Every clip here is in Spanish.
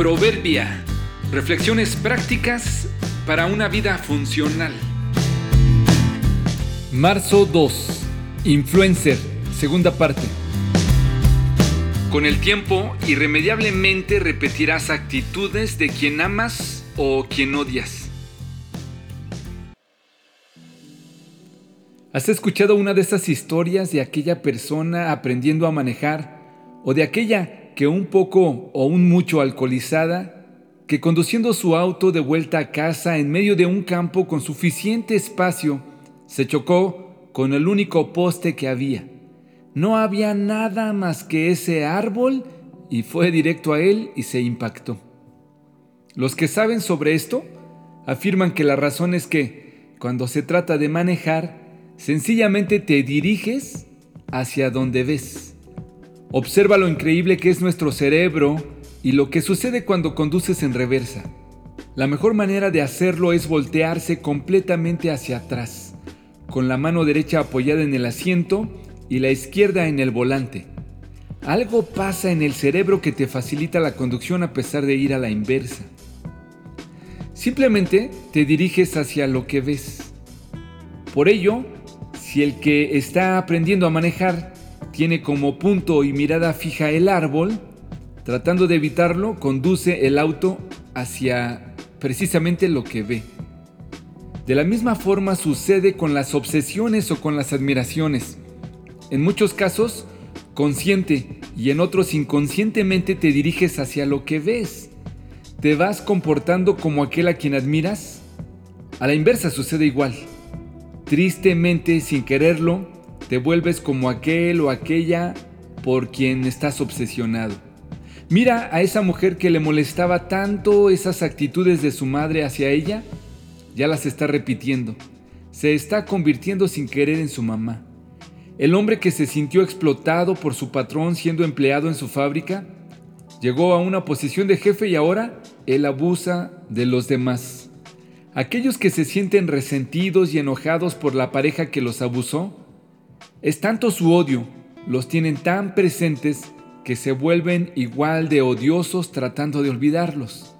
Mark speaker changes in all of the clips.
Speaker 1: Proverbia. Reflexiones prácticas para una vida funcional. Marzo 2. Influencer. Segunda parte. Con el tiempo, irremediablemente repetirás actitudes de quien amas o quien odias. ¿Has escuchado una de esas historias de aquella persona aprendiendo a manejar o de aquella que un poco o un mucho alcoholizada, que conduciendo su auto de vuelta a casa en medio de un campo con suficiente espacio, se chocó con el único poste que había? No había nada más que ese árbol y fue directo a él y se impactó. Los que saben sobre esto afirman que la razón es que cuando se trata de manejar, sencillamente te diriges hacia donde ves. Observa lo increíble que es nuestro cerebro y lo que sucede cuando conduces en reversa. La mejor manera de hacerlo es voltearse completamente hacia atrás, con la mano derecha apoyada en el asiento y la izquierda en el volante. Algo pasa en el cerebro que te facilita la conducción a pesar de ir a la inversa. Simplemente te diriges hacia lo que ves. Por ello, si el que está aprendiendo a manejar tiene como punto y mirada fija el árbol, tratando de evitarlo, conduce el auto hacia precisamente lo que ve. De la misma forma sucede con las obsesiones o con las admiraciones. En muchos casos, consciente y en otros inconscientemente te diriges hacia lo que ves. ¿Te vas comportando como aquel a quien admiras? A la inversa sucede igual. Tristemente, sin quererlo, te vuelves como aquel o aquella por quien estás obsesionado. Mira a esa mujer que le molestaba tanto esas actitudes de su madre hacia ella, ya las está repitiendo. Se está convirtiendo sin querer en su mamá. El hombre que se sintió explotado por su patrón siendo empleado en su fábrica, llegó a una posición de jefe y ahora él abusa de los demás. Aquellos que se sienten resentidos y enojados por la pareja que los abusó, es tanto su odio, los tienen tan presentes que se vuelven igual de odiosos tratando de olvidarlos.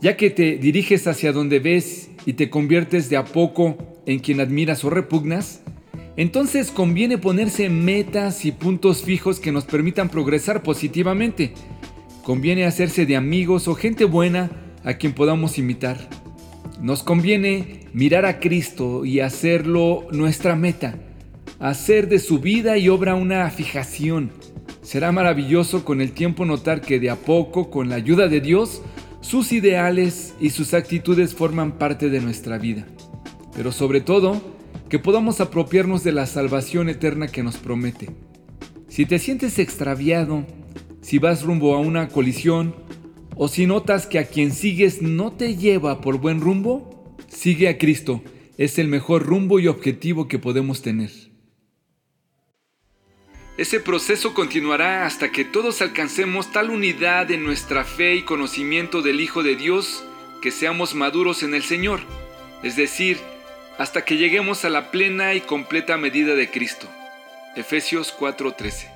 Speaker 1: Ya que te diriges hacia donde ves y te conviertes de a poco en quien admiras o repugnas, entonces conviene ponerse metas y puntos fijos que nos permitan progresar positivamente. Conviene hacerse de amigos o gente buena a quien podamos imitar. Nos conviene mirar a Cristo y hacerlo nuestra meta. Hacer de su vida y obra una fijación. Será maravilloso con el tiempo notar que de a poco, con la ayuda de Dios, sus ideales y sus actitudes forman parte de nuestra vida. Pero sobre todo, que podamos apropiarnos de la salvación eterna que nos promete. Si te sientes extraviado, si vas rumbo a una colisión, o si notas que a quien sigues no te lleva por buen rumbo, sigue a Cristo. Es el mejor rumbo y objetivo que podemos tener. Ese proceso continuará hasta que todos alcancemos tal unidad en nuestra fe y conocimiento del Hijo de Dios que seamos maduros en el Señor, es decir, hasta que lleguemos a la plena y completa medida de Cristo. Efesios 4:13